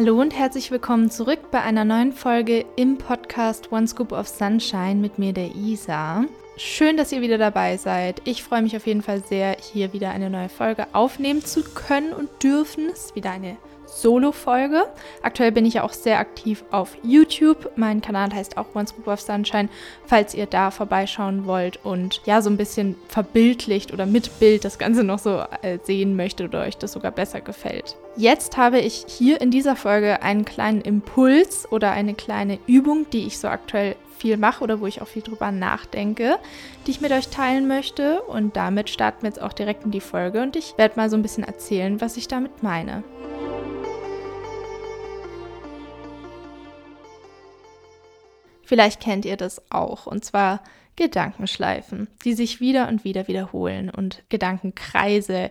Hallo und herzlich willkommen zurück bei einer neuen Folge im Podcast One Scoop of Sunshine mit mir, der Isa. Schön, dass ihr wieder dabei seid. Ich freue mich auf jeden Fall sehr, hier wieder eine neue Folge aufnehmen zu können und dürfen. Es ist wieder eine Solo-Folge. Aktuell bin ich ja auch sehr aktiv auf YouTube. Mein Kanal heißt auch One Scoop of Sunshine, falls ihr da vorbeischauen wollt und ja, so ein bisschen verbildlicht oder mit Bild das Ganze noch so äh, sehen möchtet oder euch das sogar besser gefällt. Jetzt habe ich hier in dieser Folge einen kleinen Impuls oder eine kleine Übung, die ich so aktuell viel mache oder wo ich auch viel drüber nachdenke, die ich mit euch teilen möchte. Und damit starten wir jetzt auch direkt in die Folge und ich werde mal so ein bisschen erzählen, was ich damit meine. Vielleicht kennt ihr das auch, und zwar Gedankenschleifen, die sich wieder und wieder wiederholen und Gedankenkreise,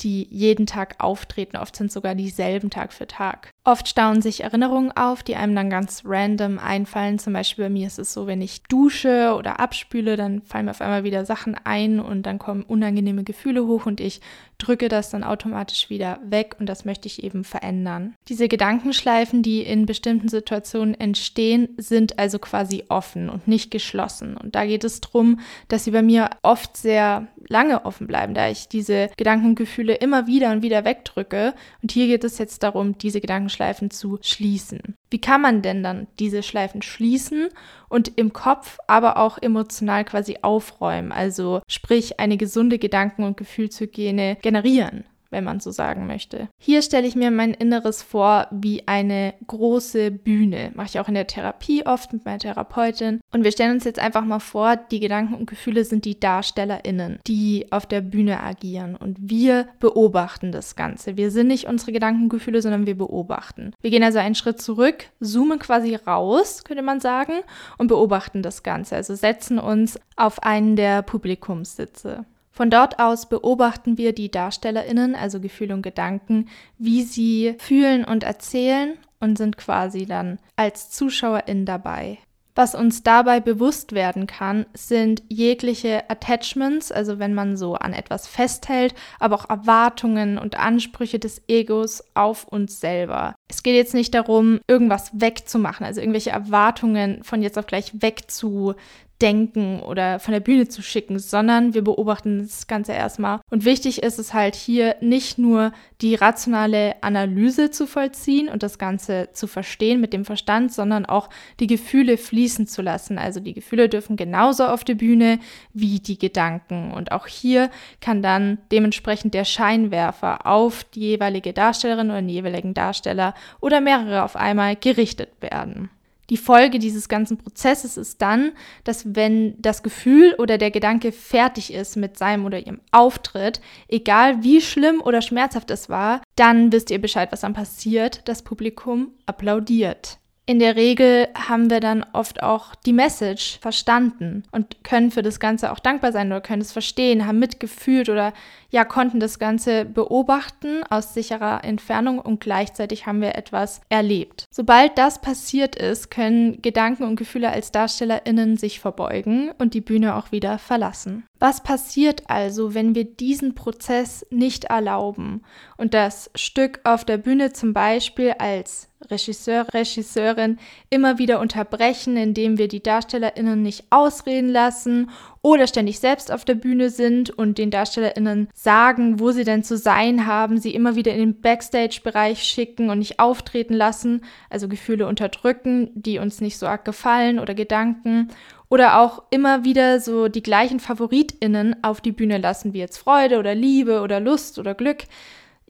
die jeden Tag auftreten. Oft sind sogar dieselben Tag für Tag. Oft stauen sich Erinnerungen auf, die einem dann ganz random einfallen. Zum Beispiel bei mir ist es so, wenn ich dusche oder abspüle, dann fallen mir auf einmal wieder Sachen ein und dann kommen unangenehme Gefühle hoch und ich drücke das dann automatisch wieder weg und das möchte ich eben verändern. Diese Gedankenschleifen, die in bestimmten Situationen entstehen, sind also quasi offen und nicht geschlossen. Und da geht es darum, dass sie bei mir oft sehr lange offen bleiben, da ich diese Gedankengefühle immer wieder und wieder wegdrücke. Und hier geht es jetzt darum, diese Gedankenschleifen Schleifen zu schließen. Wie kann man denn dann diese Schleifen schließen und im Kopf, aber auch emotional quasi aufräumen? Also sprich eine gesunde Gedanken- und Gefühlshygiene generieren wenn man so sagen möchte. Hier stelle ich mir mein Inneres vor wie eine große Bühne. Mache ich auch in der Therapie oft mit meiner Therapeutin. Und wir stellen uns jetzt einfach mal vor, die Gedanken und Gefühle sind die DarstellerInnen, die auf der Bühne agieren. Und wir beobachten das Ganze. Wir sind nicht unsere Gedanken und Gefühle, sondern wir beobachten. Wir gehen also einen Schritt zurück, zoomen quasi raus, könnte man sagen, und beobachten das Ganze. Also setzen uns auf einen der Publikumssitze. Von dort aus beobachten wir die Darstellerinnen, also Gefühle und Gedanken, wie sie fühlen und erzählen und sind quasi dann als Zuschauerin dabei. Was uns dabei bewusst werden kann, sind jegliche Attachments, also wenn man so an etwas festhält, aber auch Erwartungen und Ansprüche des Egos auf uns selber. Es geht jetzt nicht darum, irgendwas wegzumachen, also irgendwelche Erwartungen von jetzt auf gleich wegzu denken oder von der Bühne zu schicken, sondern wir beobachten das Ganze erstmal. Und wichtig ist es halt hier nicht nur die rationale Analyse zu vollziehen und das Ganze zu verstehen mit dem Verstand, sondern auch die Gefühle fließen zu lassen. Also die Gefühle dürfen genauso auf der Bühne wie die Gedanken. Und auch hier kann dann dementsprechend der Scheinwerfer auf die jeweilige Darstellerin oder den jeweiligen Darsteller oder mehrere auf einmal gerichtet werden. Die Folge dieses ganzen Prozesses ist dann, dass wenn das Gefühl oder der Gedanke fertig ist mit seinem oder ihrem Auftritt, egal wie schlimm oder schmerzhaft es war, dann wisst ihr Bescheid, was dann passiert. Das Publikum applaudiert. In der Regel haben wir dann oft auch die Message verstanden und können für das Ganze auch dankbar sein oder können es verstehen, haben mitgefühlt oder ja, konnten das Ganze beobachten aus sicherer Entfernung und gleichzeitig haben wir etwas erlebt. Sobald das passiert ist, können Gedanken und Gefühle als DarstellerInnen sich verbeugen und die Bühne auch wieder verlassen. Was passiert also, wenn wir diesen Prozess nicht erlauben? Und das Stück auf der Bühne zum Beispiel als Regisseur, Regisseurin immer wieder unterbrechen, indem wir die DarstellerInnen nicht ausreden lassen oder ständig selbst auf der Bühne sind und den DarstellerInnen sagen, wo sie denn zu sein haben, sie immer wieder in den Backstage-Bereich schicken und nicht auftreten lassen, also Gefühle unterdrücken, die uns nicht so arg gefallen oder Gedanken oder auch immer wieder so die gleichen FavoritInnen auf die Bühne lassen, wie jetzt Freude oder Liebe oder Lust oder Glück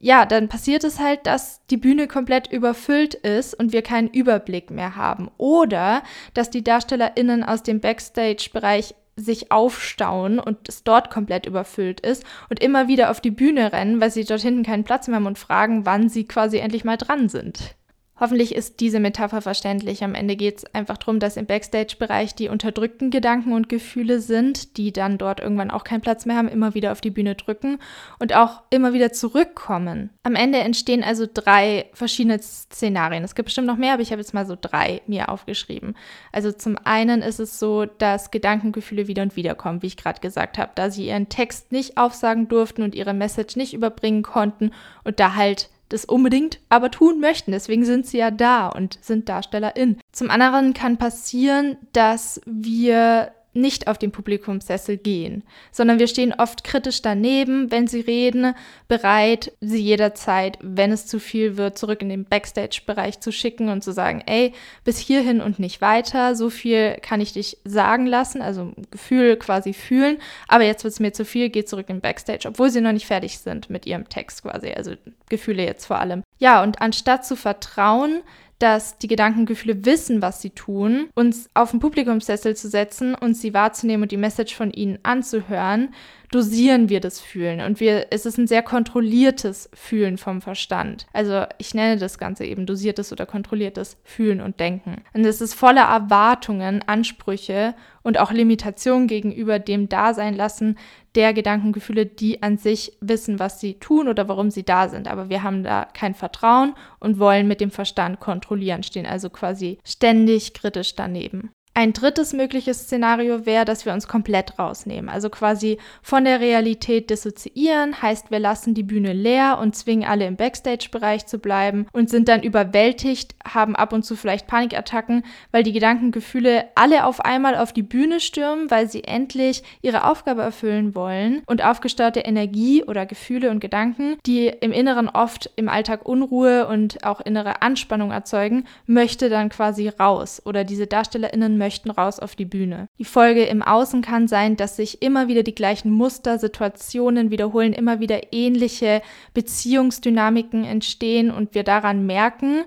ja, dann passiert es halt, dass die Bühne komplett überfüllt ist und wir keinen Überblick mehr haben. Oder dass die DarstellerInnen aus dem Backstage-Bereich sich aufstauen und es dort komplett überfüllt ist und immer wieder auf die Bühne rennen, weil sie dort hinten keinen Platz mehr haben und fragen, wann sie quasi endlich mal dran sind. Hoffentlich ist diese Metapher verständlich. Am Ende geht es einfach darum, dass im Backstage-Bereich die unterdrückten Gedanken und Gefühle sind, die dann dort irgendwann auch keinen Platz mehr haben, immer wieder auf die Bühne drücken und auch immer wieder zurückkommen. Am Ende entstehen also drei verschiedene Szenarien. Es gibt bestimmt noch mehr, aber ich habe jetzt mal so drei mir aufgeschrieben. Also zum einen ist es so, dass Gedankengefühle wieder und wieder kommen, wie ich gerade gesagt habe, da sie ihren Text nicht aufsagen durften und ihre Message nicht überbringen konnten und da halt das unbedingt aber tun möchten. Deswegen sind sie ja da und sind DarstellerInnen. Zum anderen kann passieren, dass wir nicht auf den Publikumssessel gehen, sondern wir stehen oft kritisch daneben, wenn sie reden, bereit, sie jederzeit, wenn es zu viel wird, zurück in den Backstage-Bereich zu schicken und zu sagen, ey, bis hierhin und nicht weiter, so viel kann ich dich sagen lassen, also Gefühl quasi fühlen, aber jetzt wird es mir zu viel, geh zurück in den Backstage, obwohl sie noch nicht fertig sind mit ihrem Text quasi, also Gefühle jetzt vor allem. Ja, und anstatt zu vertrauen, dass die Gedankengefühle wissen, was sie tun, uns auf den Publikumssessel zu setzen und sie wahrzunehmen und die Message von ihnen anzuhören, dosieren wir das Fühlen und wir, es ist ein sehr kontrolliertes Fühlen vom Verstand. Also ich nenne das Ganze eben dosiertes oder kontrolliertes Fühlen und Denken. Und es ist voller Erwartungen, Ansprüche und auch Limitationen gegenüber dem Dasein lassen der Gedankengefühle, die an sich wissen, was sie tun oder warum sie da sind. Aber wir haben da kein Vertrauen und wollen mit dem Verstand kontrollieren, stehen also quasi ständig kritisch daneben. Ein drittes mögliches Szenario wäre, dass wir uns komplett rausnehmen, also quasi von der Realität dissoziieren, heißt wir lassen die Bühne leer und zwingen alle im Backstage-Bereich zu bleiben und sind dann überwältigt, haben ab und zu vielleicht Panikattacken, weil die Gedankengefühle alle auf einmal auf die Bühne stürmen, weil sie endlich ihre Aufgabe erfüllen wollen und aufgestaute Energie oder Gefühle und Gedanken, die im Inneren oft im Alltag Unruhe und auch innere Anspannung erzeugen, möchte dann quasi raus oder diese DarstellerInnen möchten raus auf die Bühne. Die Folge im Außen kann sein, dass sich immer wieder die gleichen Muster, Situationen wiederholen, immer wieder ähnliche Beziehungsdynamiken entstehen und wir daran merken,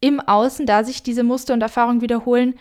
im Außen, da sich diese Muster und Erfahrungen wiederholen,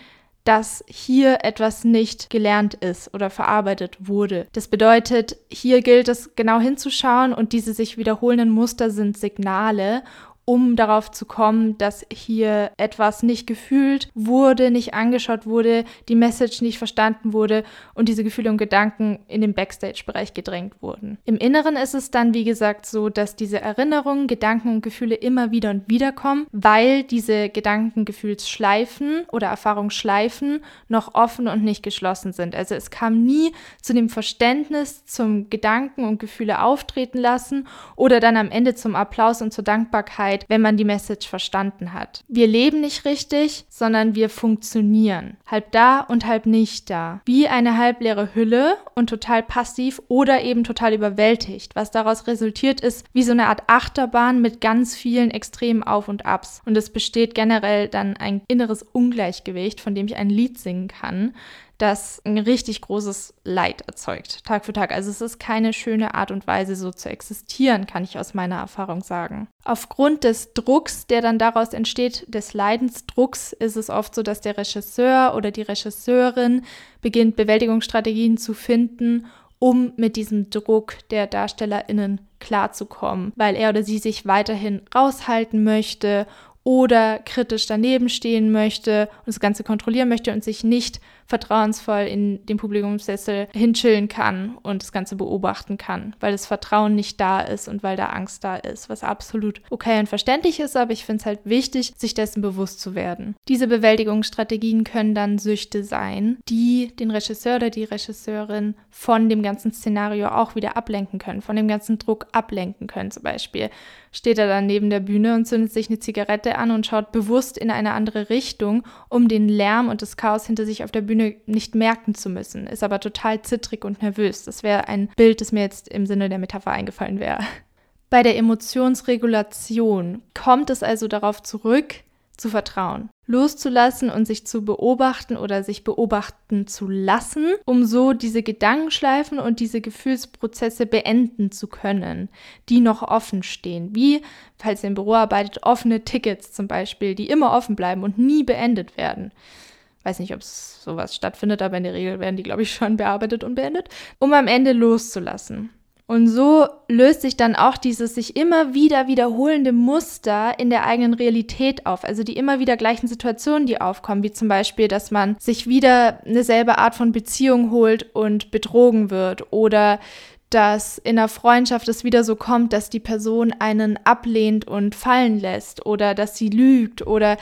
dass hier etwas nicht gelernt ist oder verarbeitet wurde. Das bedeutet, hier gilt es genau hinzuschauen und diese sich wiederholenden Muster sind Signale um darauf zu kommen, dass hier etwas nicht gefühlt wurde, nicht angeschaut wurde, die Message nicht verstanden wurde und diese Gefühle und Gedanken in den Backstage-Bereich gedrängt wurden. Im Inneren ist es dann, wie gesagt, so, dass diese Erinnerungen, Gedanken und Gefühle immer wieder und wieder kommen, weil diese Gedankengefühlsschleifen oder Erfahrungsschleifen noch offen und nicht geschlossen sind. Also es kam nie zu dem Verständnis, zum Gedanken und Gefühle auftreten lassen oder dann am Ende zum Applaus und zur Dankbarkeit Dankbarkeit, wenn man die Message verstanden hat. Wir leben nicht richtig, sondern wir funktionieren. Halb da und halb nicht da. Wie eine halbleere Hülle und total passiv oder eben total überwältigt. Was daraus resultiert ist, wie so eine Art Achterbahn mit ganz vielen extremen Auf und Abs. Und es besteht generell dann ein inneres Ungleichgewicht, von dem ich ein Lied singen kann das ein richtig großes Leid erzeugt, Tag für Tag. Also es ist keine schöne Art und Weise, so zu existieren, kann ich aus meiner Erfahrung sagen. Aufgrund des Drucks, der dann daraus entsteht, des Leidensdrucks, ist es oft so, dass der Regisseur oder die Regisseurin beginnt, Bewältigungsstrategien zu finden, um mit diesem Druck der DarstellerInnen klarzukommen, weil er oder sie sich weiterhin raushalten möchte oder kritisch daneben stehen möchte und das Ganze kontrollieren möchte und sich nicht vertrauensvoll in dem Publikumssessel hinchillen kann und das Ganze beobachten kann, weil das Vertrauen nicht da ist und weil da Angst da ist, was absolut okay und verständlich ist, aber ich finde es halt wichtig, sich dessen bewusst zu werden. Diese Bewältigungsstrategien können dann Süchte sein, die den Regisseur oder die Regisseurin von dem ganzen Szenario auch wieder ablenken können, von dem ganzen Druck ablenken können. Zum Beispiel steht er dann neben der Bühne und zündet sich eine Zigarette an und schaut bewusst in eine andere Richtung, um den Lärm und das Chaos hinter sich auf der Bühne Bühne nicht merken zu müssen, ist aber total zittrig und nervös. Das wäre ein Bild, das mir jetzt im Sinne der Metapher eingefallen wäre. Bei der Emotionsregulation kommt es also darauf zurück, zu vertrauen, loszulassen und sich zu beobachten oder sich beobachten zu lassen, um so diese Gedankenschleifen und diese Gefühlsprozesse beenden zu können, die noch offen stehen. Wie, falls ihr im Büro arbeitet, offene Tickets zum Beispiel, die immer offen bleiben und nie beendet werden weiß nicht, ob sowas stattfindet, aber in der Regel werden die, glaube ich, schon bearbeitet und beendet, um am Ende loszulassen. Und so löst sich dann auch dieses sich immer wieder wiederholende Muster in der eigenen Realität auf. Also die immer wieder gleichen Situationen, die aufkommen, wie zum Beispiel, dass man sich wieder eine selbe Art von Beziehung holt und betrogen wird oder dass in der Freundschaft es wieder so kommt, dass die Person einen ablehnt und fallen lässt oder dass sie lügt oder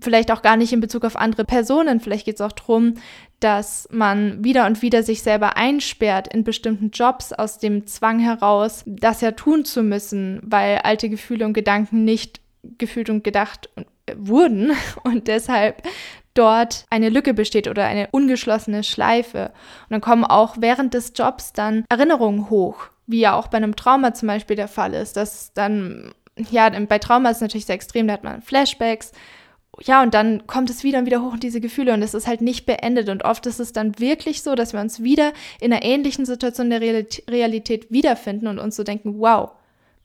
vielleicht auch gar nicht in Bezug auf andere Personen. Vielleicht geht es auch darum, dass man wieder und wieder sich selber einsperrt in bestimmten Jobs aus dem Zwang heraus, das ja tun zu müssen, weil alte Gefühle und Gedanken nicht gefühlt und gedacht wurden und deshalb dort eine Lücke besteht oder eine ungeschlossene Schleife. Und dann kommen auch während des Jobs dann Erinnerungen hoch, wie ja auch bei einem Trauma zum Beispiel der Fall ist, dass dann, ja, bei Trauma ist es natürlich sehr extrem, da hat man Flashbacks, ja, und dann kommt es wieder und wieder hoch und diese Gefühle und es ist halt nicht beendet. Und oft ist es dann wirklich so, dass wir uns wieder in einer ähnlichen Situation der Realität wiederfinden und uns so denken, wow,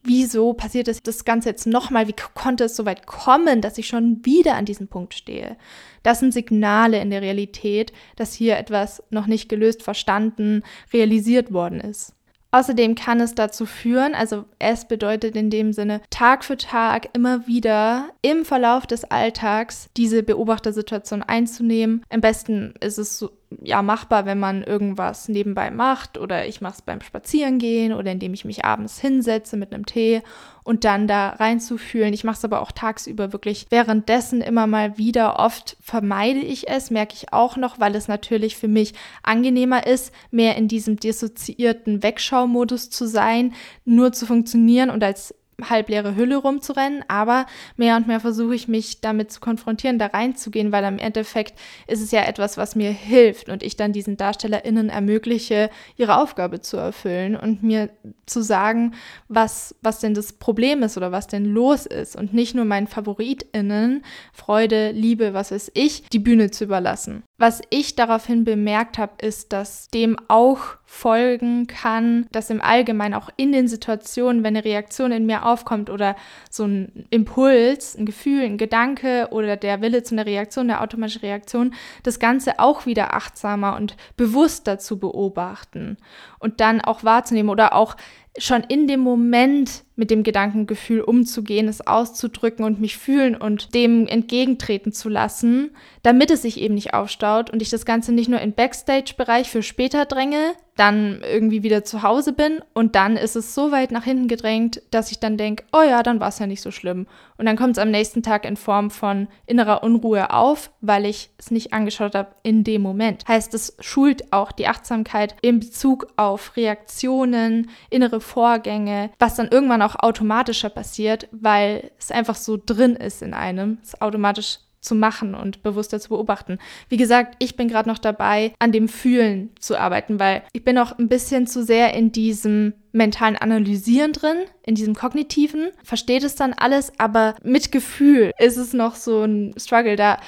wieso passiert das, das Ganze jetzt nochmal? Wie konnte es so weit kommen, dass ich schon wieder an diesem Punkt stehe? Das sind Signale in der Realität, dass hier etwas noch nicht gelöst, verstanden, realisiert worden ist. Außerdem kann es dazu führen, also es bedeutet in dem Sinne, Tag für Tag immer wieder im Verlauf des Alltags diese Beobachtersituation einzunehmen. Am besten ist es so, ja machbar, wenn man irgendwas nebenbei macht oder ich mache es beim Spazierengehen oder indem ich mich abends hinsetze mit einem Tee und dann da reinzufühlen. Ich mache es aber auch tagsüber wirklich währenddessen immer mal wieder. Oft vermeide ich es, merke ich auch noch, weil es natürlich für mich angenehmer ist, mehr in diesem dissoziierten Wegschaumodus zu sein, nur zu funktionieren und als halbleere Hülle rumzurennen, aber mehr und mehr versuche ich mich damit zu konfrontieren, da reinzugehen, weil am Endeffekt ist es ja etwas, was mir hilft und ich dann diesen DarstellerInnen ermögliche, ihre Aufgabe zu erfüllen und mir zu sagen, was, was denn das Problem ist oder was denn los ist und nicht nur meinen FavoritInnen Freude, Liebe, was weiß ich, die Bühne zu überlassen. Was ich daraufhin bemerkt habe, ist, dass dem auch folgen kann, dass im Allgemeinen auch in den Situationen, wenn eine Reaktion in mir aufkommt oder so ein Impuls, ein Gefühl, ein Gedanke oder der Wille zu einer Reaktion, eine automatische Reaktion, das Ganze auch wieder achtsamer und bewusster zu beobachten und dann auch wahrzunehmen oder auch schon in dem Moment mit dem Gedankengefühl umzugehen, es auszudrücken und mich fühlen und dem entgegentreten zu lassen, damit es sich eben nicht aufstaut und ich das Ganze nicht nur im Backstage-Bereich für später dränge, dann irgendwie wieder zu Hause bin und dann ist es so weit nach hinten gedrängt, dass ich dann denke, oh ja, dann war es ja nicht so schlimm. Und dann kommt es am nächsten Tag in Form von innerer Unruhe auf, weil ich es nicht angeschaut habe in dem Moment. Heißt, es schult auch die Achtsamkeit in Bezug auf Reaktionen, innere Vorgänge, was dann irgendwann auch automatischer passiert, weil es einfach so drin ist in einem, es automatisch zu machen und bewusster zu beobachten. Wie gesagt, ich bin gerade noch dabei, an dem Fühlen zu arbeiten, weil ich bin auch ein bisschen zu sehr in diesem mentalen Analysieren drin, in diesem kognitiven, versteht es dann alles, aber mit Gefühl ist es noch so ein Struggle da.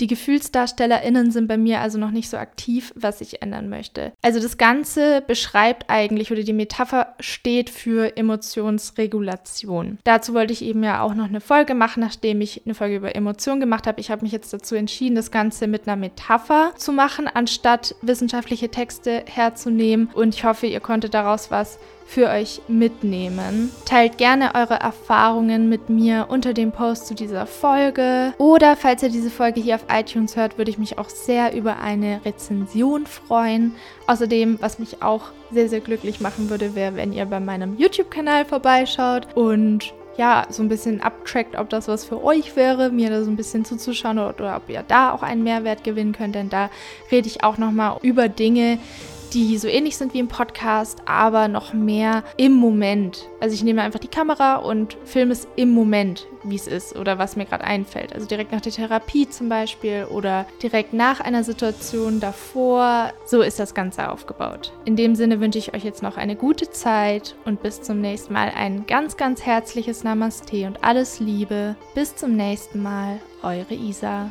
Die GefühlsdarstellerInnen sind bei mir also noch nicht so aktiv, was ich ändern möchte. Also das Ganze beschreibt eigentlich oder die Metapher steht für Emotionsregulation. Dazu wollte ich eben ja auch noch eine Folge machen, nachdem ich eine Folge über Emotionen gemacht habe. Ich habe mich jetzt dazu entschieden, das Ganze mit einer Metapher zu machen, anstatt wissenschaftliche Texte herzunehmen. Und ich hoffe, ihr konntet daraus was für euch mitnehmen. Teilt gerne eure Erfahrungen mit mir unter dem Post zu dieser Folge. Oder falls ihr diese Folge hier auf iTunes hört, würde ich mich auch sehr über eine Rezension freuen. Außerdem, was mich auch sehr, sehr glücklich machen würde, wäre, wenn ihr bei meinem YouTube-Kanal vorbeischaut und ja, so ein bisschen abtrackt, ob das was für euch wäre, mir da so ein bisschen zuzuschauen oder, oder ob ihr da auch einen Mehrwert gewinnen könnt, denn da rede ich auch nochmal über Dinge, die so ähnlich sind wie im Podcast, aber noch mehr im Moment. Also ich nehme einfach die Kamera und filme es im Moment, wie es ist oder was mir gerade einfällt. Also direkt nach der Therapie zum Beispiel oder direkt nach einer Situation davor. So ist das Ganze aufgebaut. In dem Sinne wünsche ich euch jetzt noch eine gute Zeit und bis zum nächsten Mal ein ganz, ganz herzliches Namaste und alles Liebe. Bis zum nächsten Mal, eure Isa.